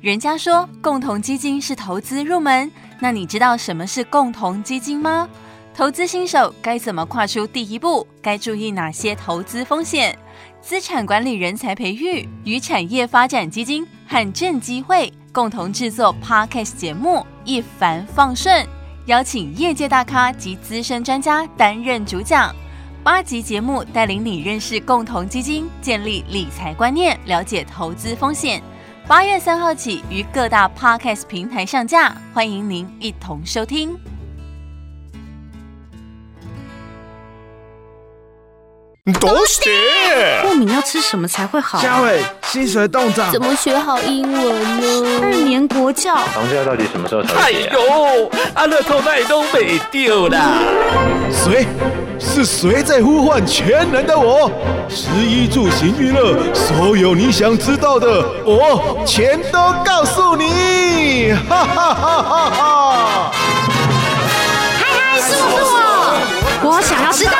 人家说共同基金是投资入门，那你知道什么是共同基金吗？投资新手该怎么跨出第一步？该注意哪些投资风险？资产管理人才培育与产业发展基金和正机会共同制作 Podcast 节目《一帆放顺》，邀请业界大咖及资深专家担任主讲。八集节目带领你认识共同基金，建立理财观念，了解投资风险。八月三号起于各大 Podcast 平台上架，欢迎您一同收听。多学过敏要吃什么才会好？佳伟，薪水冻涨，怎么学好英文呢？二年国教，房价到底什么时候才？哎呦，阿乐透奈都没丢啦！谁？是谁在呼唤全能的我？食衣住行娱乐，所有你想知道的，我全都告诉你！哈哈哈哈哈！嗨嗨，是我是我，我想要知道。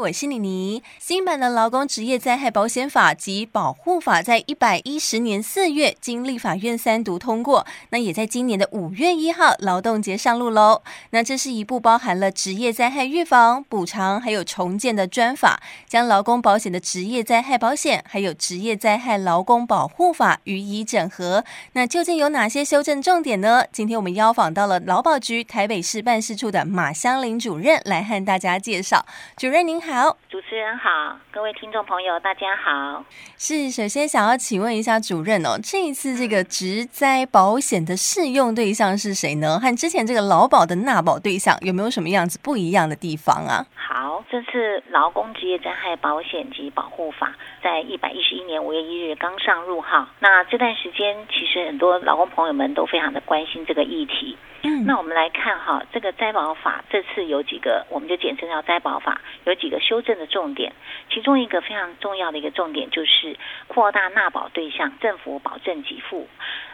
我是妮妮。新版的劳工职业灾害保险法及保护法在一百一十年四月经立法院三读通过，那也在今年的五月一号劳动节上路喽。那这是一部包含了职业灾害预防、补偿还有重建的专法，将劳工保险的职业灾害保险还有职业灾害劳工保护法予以整合。那究竟有哪些修正重点呢？今天我们邀访到了劳保局台北市办事处的马香林主任来和大家介绍。主任您好。好，主持人好，各位听众朋友，大家好。是，首先想要请问一下主任哦，这一次这个植灾保险的适用对象是谁呢？和之前这个劳保的纳保对象有没有什么样子不一样的地方啊？好，这次劳工职业灾害保险及保护法在一百一十一年五月一日刚上路哈。那这段时间其实很多劳工朋友们都非常的关心这个议题。那我们来看哈，这个灾保法这次有几个，我们就简称叫灾保法，有几个修正的重点。其中一个非常重要的一个重点就是扩大纳保对象，政府保证给付。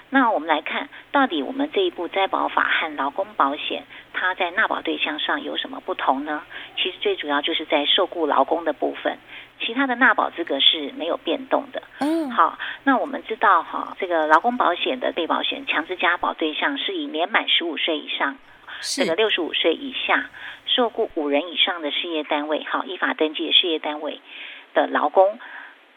那我们来看，到底我们这一部灾保法和劳工保险，它在纳保对象上有什么不同呢？其实最主要就是在受雇劳工的部分。其他的纳保资格是没有变动的。嗯，好，那我们知道哈，这个劳工保险的被保险强制加保对象是以年满十五岁以上，是这个六十五岁以下，受雇五人以上的事业单位，好，依法登记的事业单位的劳工。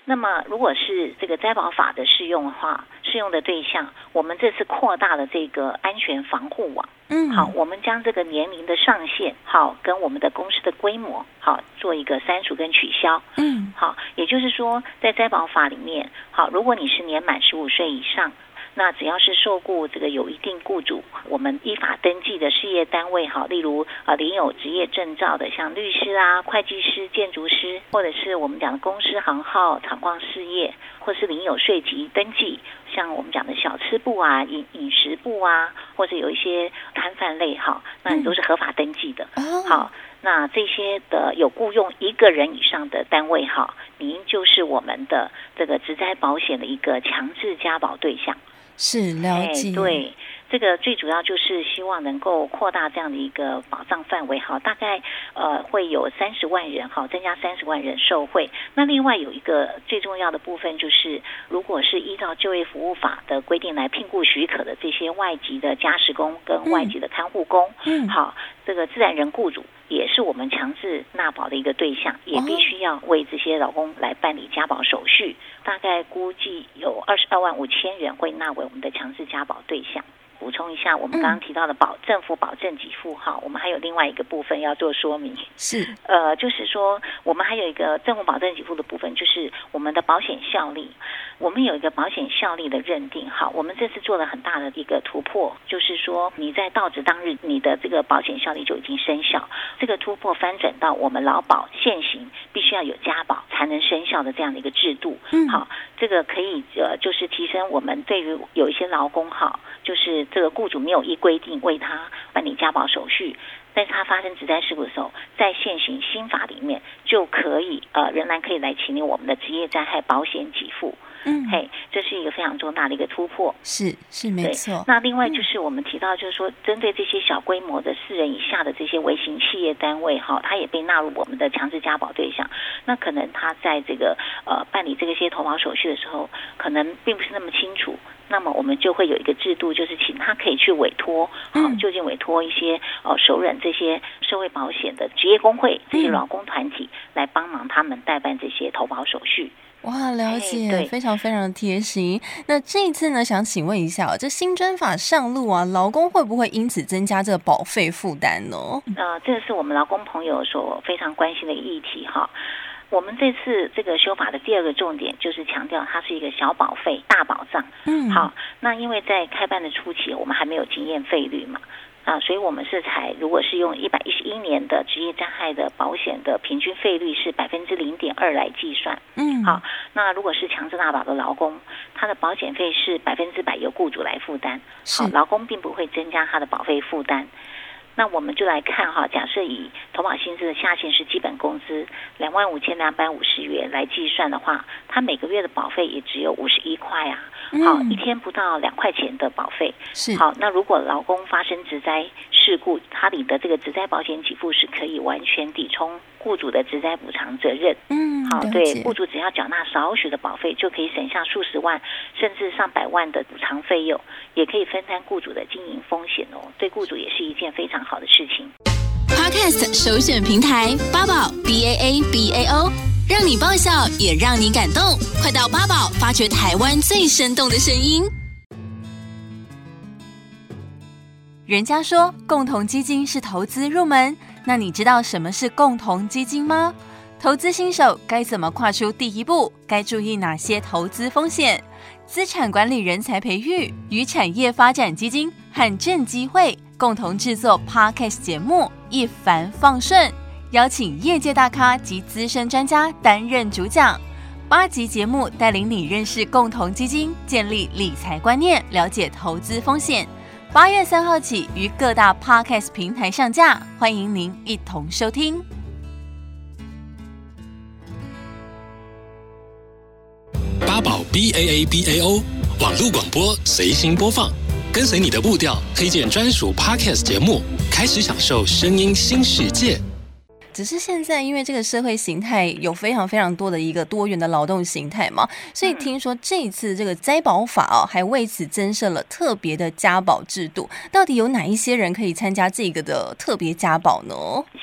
那么，如果是这个灾保法的适用的话，适用的对象，我们这次扩大了这个安全防护网。嗯，好，我们将这个年龄的上限，好，跟我们的公司的规模，好，做一个删除跟取消。嗯，好，也就是说，在灾保法里面，好，如果你是年满十五岁以上。那只要是受雇这个有一定雇主，我们依法登记的事业单位，哈，例如啊领有职业证照的，像律师啊、会计师、建筑师，或者是我们讲的公司行号、厂矿事业，或是领有税籍登记，像我们讲的小吃部啊、饮饮食部啊，或者有一些摊贩类，哈，那你都是合法登记的。好，那这些的有雇佣一个人以上的单位，哈，您就是我们的这个职灾保险的一个强制加保对象。是了解，对，这个最主要就是希望能够扩大这样的一个保障范围，哈，大概呃会有三十万人，哈，增加三十万人受惠。那另外有一个最重要的部分就是，如果是依照就业服务法的规定来聘雇许可的这些外籍的家事工跟外籍的看护工，嗯，好，这个自然人雇主也是我们强制纳保的一个对象，也必须要为这些劳工来办理加保手续。大概估计有二十二万五千人会纳为我们的强制加保对象。补充一下，我们刚刚提到的保政府保证给付哈，我们还有另外一个部分要做说明。是，呃，就是说我们还有一个政府保证给付的部分，就是我们的保险效力。我们有一个保险效力的认定，好，我们这次做了很大的一个突破，就是说你在到职当日，你的这个保险效力就已经生效。这个突破翻转到我们劳保现行必须要有加保才能生效的这样的一个制度。嗯，好，这个可以呃，就是提升我们对于有一些劳工哈，就是。这个雇主没有依规定为他办理加保手续，但是它发生职灾事故的时候，在现行新法里面就可以呃，仍然可以来请领我们的职业灾害保险给付。嗯，嘿，这是一个非常重大的一个突破。是是没错。那另外就是我们提到，就是说针对这些小规模的四人以下的这些微型企业单位，哈，它也被纳入我们的强制加保对象。那可能他在这个呃办理这个些投保手续的时候，可能并不是那么清楚。那么我们就会有一个制度，就是请他可以去委托，好，就近委托一些呃熟人这些社会保险的职业工会这些劳工团体来帮忙他们代办这些投保手续。哇，了解，非常非常的贴心。那这一次呢，想请问一下，这新专法上路啊，劳工会不会因此增加这个保费负担呢？呃，这个是我们劳工朋友所非常关心的议题哈。我们这次这个修法的第二个重点就是强调它是一个小保费大保障。嗯，好，那因为在开办的初期，我们还没有经验费率嘛。啊，所以我们是采，如果是用一百一十一年的职业灾害的保险的平均费率是百分之零点二来计算。嗯，好，那如果是强制大保的劳工，他的保险费是百分之百由雇主来负担。好，劳工并不会增加他的保费负担。那我们就来看哈，假设以投保薪资的下限是基本工资两万五千两百五十元来计算的话，他每个月的保费也只有五十一块啊。好，一天不到两块钱的保费。是。好，那如果劳工发生职灾事故，他领的这个职灾保险给付是可以完全抵充雇主的职灾补偿责任。嗯，好，对，雇主只要缴纳少许的保费，就可以省下数十万甚至上百万的补偿费用，也可以分担雇主的经营风险哦。对雇主也是一件非常好的事情。Podcast 首选平台八宝 B A A B A O。让你爆笑，也让你感动。快到八宝发掘台湾最生动的声音。人家说共同基金是投资入门，那你知道什么是共同基金吗？投资新手该怎么跨出第一步？该注意哪些投资风险？资产管理人才培育与产业发展基金和正机会共同制作 Podcast 节目《一帆放顺》。邀请业界大咖及资深专家担任主讲，八集节目带领你认识共同基金，建立理财观念，了解投资风险。八月三号起于各大 Podcast 平台上架，欢迎您一同收听。八宝 B A A B A O 网络广播随心播放，跟随你的步调，推荐专属 Podcast 节目，开始享受声音新世界。只是现在，因为这个社会形态有非常非常多的一个多元的劳动形态嘛，所以听说这一次这个灾保法哦，还为此增设了特别的家保制度。到底有哪一些人可以参加这个的特别家保呢？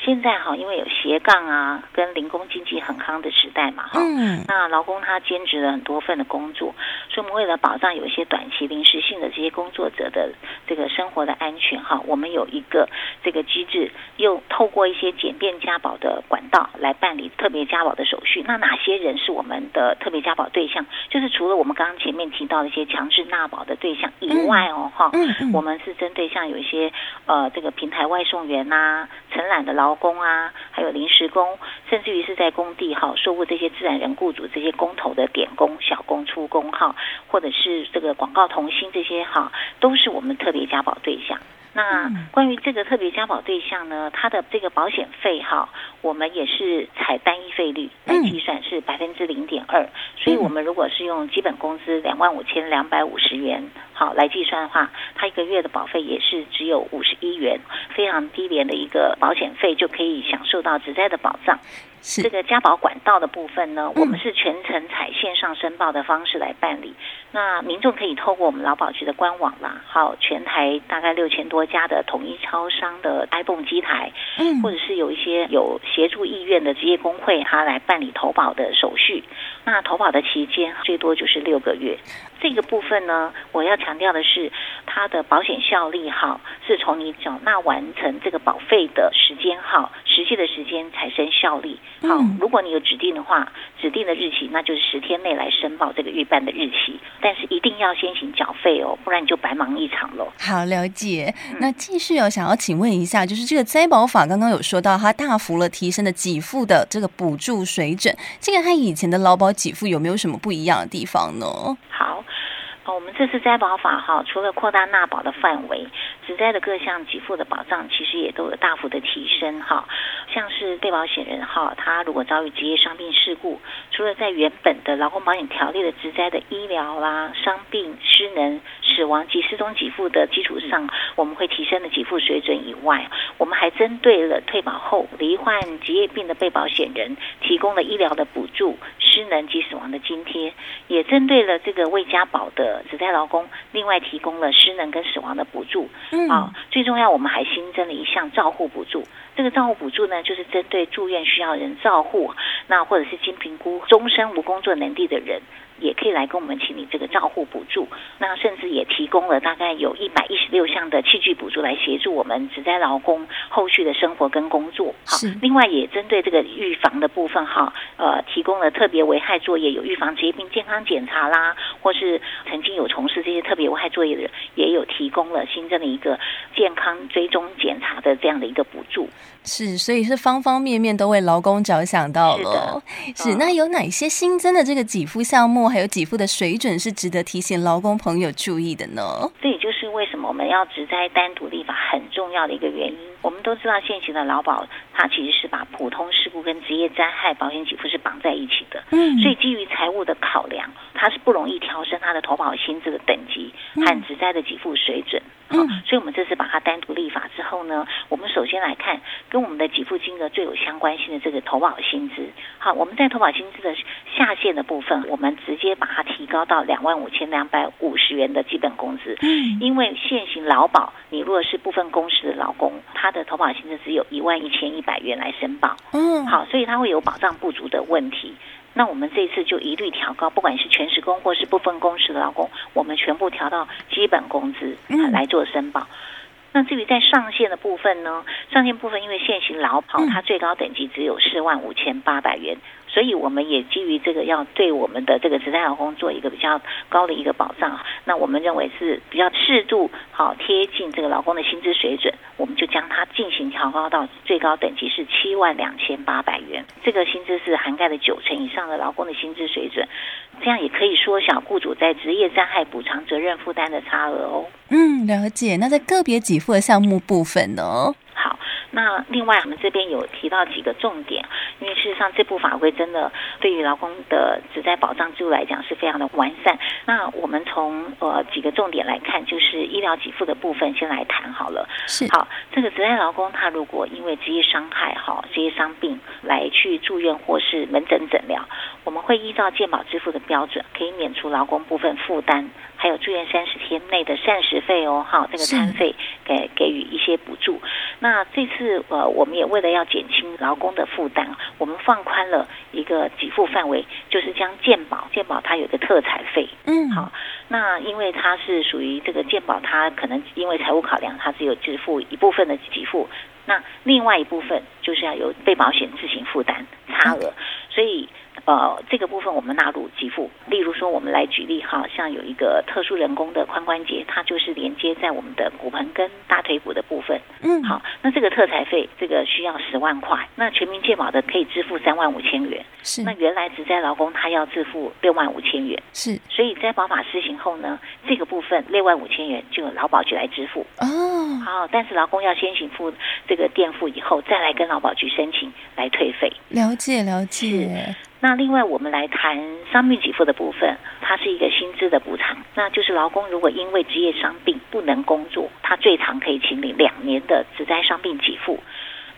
现在哈，因为有斜杠啊，跟零工经济很夯的时代嘛，哈，嗯，那劳工他兼职了很多份的工作，所以我们为了保障有一些短期临时性的这些工作者的这个生活的安全哈，我们有一个这个机制，又透过一些简便加保。保的管道来办理特别加保的手续，那哪些人是我们的特别加保对象？就是除了我们刚刚前面提到的一些强制纳保的对象以外哦，哈、我们是针对像有一些呃这个平台外送员啊、承揽的劳工啊，还有临时工，甚至于是在工地哈受雇这些自然人雇主这些工头的点工、小工、出工哈，或者是这个广告童星这些哈，都是我们特别加保对象。那关于这个特别加保对象呢，它的这个保险费哈，我们也是采单一费率来计算，是百分之零点二。所以，我们如果是用基本工资两万五千两百五十元好来计算的话，它一个月的保费也是只有五十一元，非常低廉的一个保险费就可以享受到职灾的保障。是这个加保管道的部分呢，我们是全程采线上申报的方式来办理。那民众可以透过我们劳保局的官网啦，好，全台大概六千多家的统一超商的 iPhone 机台，嗯，或者是有一些有协助意愿的职业工会，他来办理投保的手续。那投保的期间最多就是六个月。这个部分呢，我要强调的是，它的保险效力哈，是从你缴纳完成这个保费的时间哈，实际的时间产生效力。好，如果你有指定的话，指定的日期，那就是十天内来申报这个预办的日期，但是一定要先行缴费哦，不然你就白忙一场喽。好，了解。那继续哦，想要请问一下，就是这个灾保法刚刚有说到，它大幅了提升的给付的这个补助水准，这个和以前的劳保给付有没有什么不一样的地方呢？好。哦，我们这次灾保法哈，除了扩大纳保的范围，职灾的各项给付的保障，其实也都有大幅的提升哈。像是被保险人哈，他如果遭遇职业伤病事故，除了在原本的劳工保险条例的职灾的医疗啦、伤病、失能、死亡及失踪给付的基础上，我们会提升的给付水准以外，我们还针对了退保后罹患职业病的被保险人，提供了医疗的补助。失能及死亡的津贴，也针对了这个未加保的职灾劳工，另外提供了失能跟死亡的补助。嗯，啊，最重要，我们还新增了一项照护补助。这个照护补助呢，就是针对住院需要人照护，那或者是经评估终身无工作能力的人。也可以来跟我们请领这个照护补助，那甚至也提供了大概有一百一十六项的器具补助来协助我们只在劳工后续的生活跟工作。好，另外也针对这个预防的部分哈，呃，提供了特别危害作业有预防职业病健康检查啦，或是曾经有从事这些特别危害作业的人，也有提供了新增的一个健康追踪检查的这样的一个补助。是，所以是方方面面都为劳工着想到了。是，是，那有哪些新增的这个给付项目，还有给付的水准是值得提醒劳工朋友注意的呢？这也就是为什么我们要职灾单独立法很重要的一个原因。我们都知道，现行的劳保它其实是把普通事故跟职业灾害保险给付是绑在一起的。嗯，所以基于财务的考量，它是不容易调升它的投保薪资的等级和职灾的给付水准。嗯，所以我们这次把它单独立法之后呢，我们首先来看。跟我们的给付金额最有相关性的这个投保薪资，好，我们在投保薪资的下限的部分，我们直接把它提高到两万五千两百五十元的基本工资。嗯，因为现行劳保，你如果是部分工时的劳工，他的投保薪资只有一万一千一百元来申报。嗯，好，所以他会有保障不足的问题。那我们这次就一律调高，不管是全时工或是部分工时的劳工，我们全部调到基本工资来做申报。那至于在上限的部分呢？上限部分因为现行劳保它最高等级只有四万五千八百元。所以我们也基于这个，要对我们的这个职灾劳工做一个比较高的一个保障。那我们认为是比较适度，好贴近这个劳工的薪资水准，我们就将它进行调高到最高等级是七万两千八百元。这个薪资是涵盖了九成以上的劳工的薪资水准，这样也可以缩小雇主在职业灾害补偿责任负担的差额哦。嗯，了解。那在个别给付的项目部分呢？好那另外，我们这边有提到几个重点，因为事实上这部法规真的对于劳工的职灾保障制度来讲是非常的完善。那我们从呃几个重点来看，就是医疗给付的部分先来谈好了。是。好，这个职灾劳工他如果因为职业伤害、哈职业伤病来去住院或是门诊诊疗，我们会依照健保支付的标准，可以免除劳工部分负担，还有住院三十天内的膳食费哦，哈这个餐费给给予一些补助。那这次。呃，我们也为了要减轻劳工的负担，我们放宽了一个给付范围，就是将健保，健保它有个特采费，嗯，好，那因为它是属于这个健保，它可能因为财务考量，它只有支付一部分的给付，那另外一部分就是要由被保险自行负担差额，所以。呃，这个部分我们纳入给付。例如说，我们来举例哈，像有一个特殊人工的髋关节，它就是连接在我们的骨盆跟大腿骨的部分。嗯，好，那这个特采费，这个需要十万块。那全民健保的可以支付三万五千元。是。那原来只在劳工他要支付六万五千元。是。所以在保法施行后呢，这个部分六万五千元就由劳保局来支付。哦。好，但是劳工要先行付这个垫付以后，再来跟劳保局申请来退费。了解，了解。那另外，我们来谈伤病给付的部分，它是一个薪资的补偿。那就是劳工如果因为职业伤病不能工作，他最长可以请领两年的职灾伤病给付。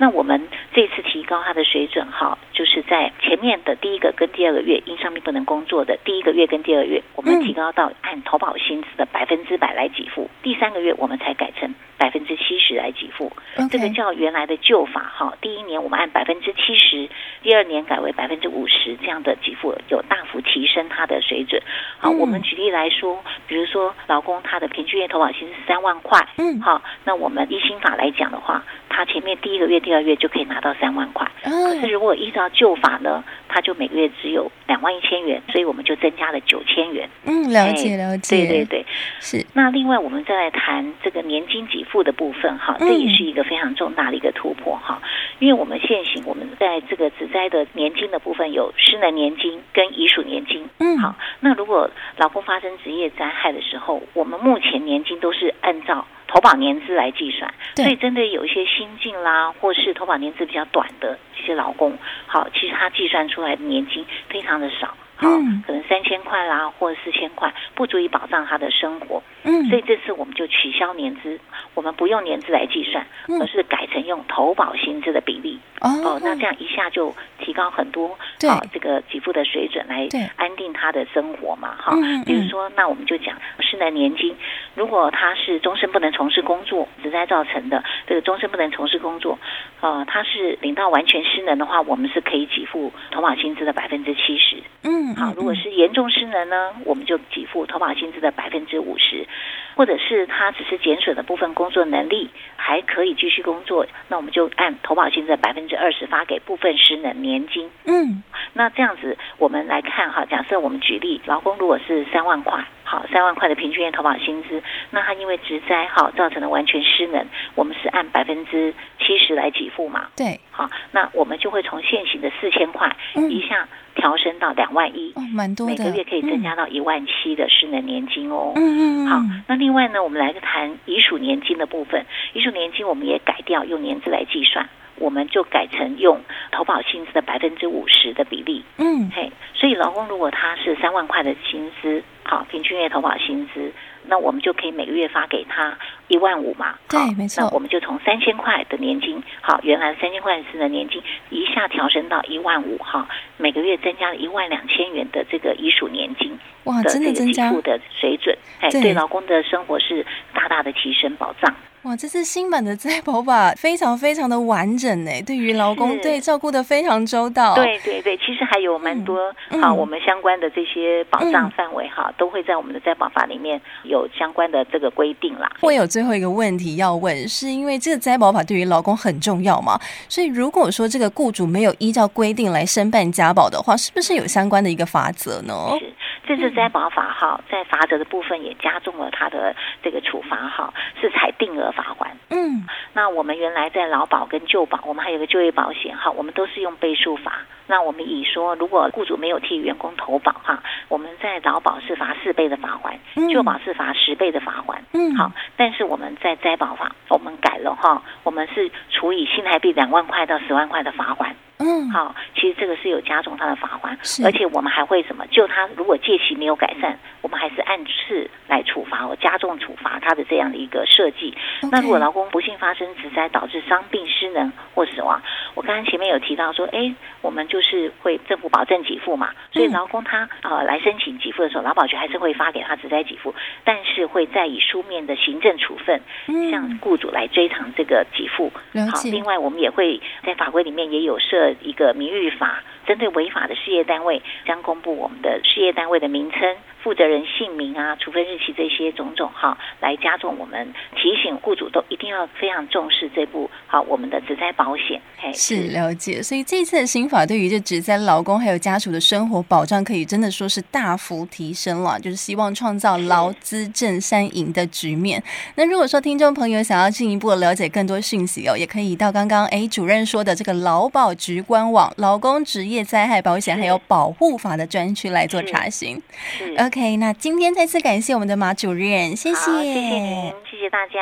那我们这次提高它的水准，哈，就是在前面的第一个跟第二个月因伤病不能工作的第一个月跟第二个月，我们提高到按投保薪资的百分之百来给付。第三个月我们才改成百分之七十来给付。这个叫原来的旧法，哈，第一年我们按百分之七十，第二年改为百分之五十，这样的给付有大幅提升它的水准。好，我们举例来说，比如说老公他的平均月投保薪是三万块，嗯，好，那我们依新法来讲的话，他前面第一个月。第二月就可以拿到三万块，可是如果依照旧法呢，他就每个月只有两万一千元，所以我们就增加了九千元。嗯，了解了解，对对对，是。那另外我们再来谈这个年金给付的部分哈，这也是一个非常重大的一个突破哈，因为我们现行我们在这个职灾的年金的部分有失能年金跟遗属年金。嗯，好，那如果老公发生职业灾害的时候，我们目前年金都是按照投保年资来计算。对所以针对有一些新进啦，或是投保年资比较短的这些劳工，好，其实他计算出来的年金非常的少。好，嗯可能三千块啦，或者四千块，不足以保障他的生活。嗯，所以这次我们就取消年资，我们不用年资来计算，嗯而是改成用投保薪资的比例。哦哦，那这样一下就提高很多，对啊，这个给付的水准来安定他的生活嘛，哈。比如说，那我们就讲失能年金，如果他是终身不能从事工作，职灾造成的这个终身不能从事工作，呃，他是领到完全失能的话，我们是可以给付投保薪资的百分之七十。嗯，好，如果是严重失能呢，我们就给付投保薪资的百分之五十，或者是他只是减损的部分工作能力还可以继续工作，那我们就按投保薪资的百分之二十发给部分失能年金。嗯那这样子我们来看哈，假设我们举例，劳工如果是三万块，好，三万块的平均月投保薪资，那他因为职灾好造成的完全失能，我们是按百分之七十来给付嘛。对，好，那我们就会从现行的四千块嗯一下调升到两万一。哦，蛮多的，每个月可以增加到一万七的失能年金哦。嗯，嗯嗯，好，那另外呢，我们来谈遗属年金的部分。遗属年金我们也改掉用年资来计算，我们就改成用投保薪资的百分之五十的比例。嗯嘿，所以劳工如果他是三万块的薪资，好，平均月投保薪资，那我们就可以每个月发给他一万五嘛。对好没错那我们就从三千块的年金，好，原来三千块是的年金，一下调升到一万五，哈，每个月增加了一万两千元的这个遗属年金哇，的真的增加的水准，哎，对对劳工的生活是大大的提升保障。哇，这次新版的灾保法非常非常的完整呢，对于劳工对照顾的非常周到。对对对，其实还有蛮多好、嗯嗯我们相关的这些保障范围哈，都会在我们的灾保法里面有相关的这个规定啦。我有最后一个问题要问，是因为这个灾保法对于劳工很重要嘛？所以如果说这个雇主没有依照规定来申办家保的话，是不是有相关的一个法则呢？是，这次灾保法哈，在罚则的部分也加重了他的这个处罚哈，是采定额罚款。嗯，那我们原来在劳保跟旧保，我们还有个就业保险哈，我们都是用倍数罚。那我们以说，如果雇主没有替员工投保哈，我们在劳保是罚四倍的罚款，嗯就保是罚十倍的罚款。嗯好，但是我们在灾保法我们改了哈，我们是处以新台币两万块到十万块的罚款。嗯，好，其实这个是有加重他的罚款是，而且我们还会什么？就他如果借期没有改善，我们还是按次来处罚，我加重处罚他的这样的一个设计。那如果劳工不幸发生职灾导致伤病、失能或死亡，我刚刚前面有提到说，哎，我们就是会政府保证给付嘛，所以嗯劳工他呃来申请给付的时候，劳保局还是会发给他职灾给付，但是会再以书面的行政处分嗯。向雇主来追偿这个给付。好，另外我们也会在法规里面也有设一个名誉法，针对违法的事业单位，将公布我们的事业单位的名称、负责人姓名啊、处分日期这些种种哈，来加重我们提醒雇主都一定要非常重视这部好我们的职灾保险。嘿，是了解，所以这次的新法对于这职灾劳工还有家属的生活保障，可以真的说是大幅提升了，就是希望创造劳资正三赢的局面。那如果说听众朋友想要进一步了解更多讯息哦，也可以到刚刚哎主任说的这个劳保局官网劳工职业灾害保险还有保护法的专区来做查询。是 OK，那今天再次感谢我们的马主任，谢谢，谢谢您，谢谢大家。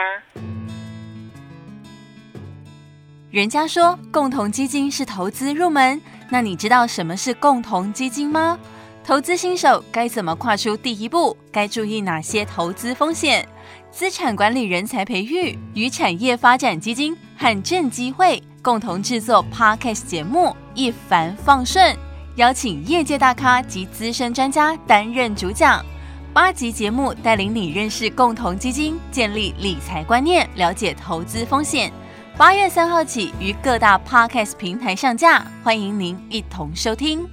人家说共同基金是投资入门，那你知道什么是共同基金吗？投资新手该怎么跨出第一步？该注意哪些投资风险？资产管理人才培育与产业发展基金和正机会共同制作 Podcast 节目《一帆放顺》，邀请业界大咖及资深专家担任主讲。八集节目带领你认识共同基金，建立理财观念，了解投资风险。八月三号起于各大 Podcast 平台上架，欢迎您一同收听。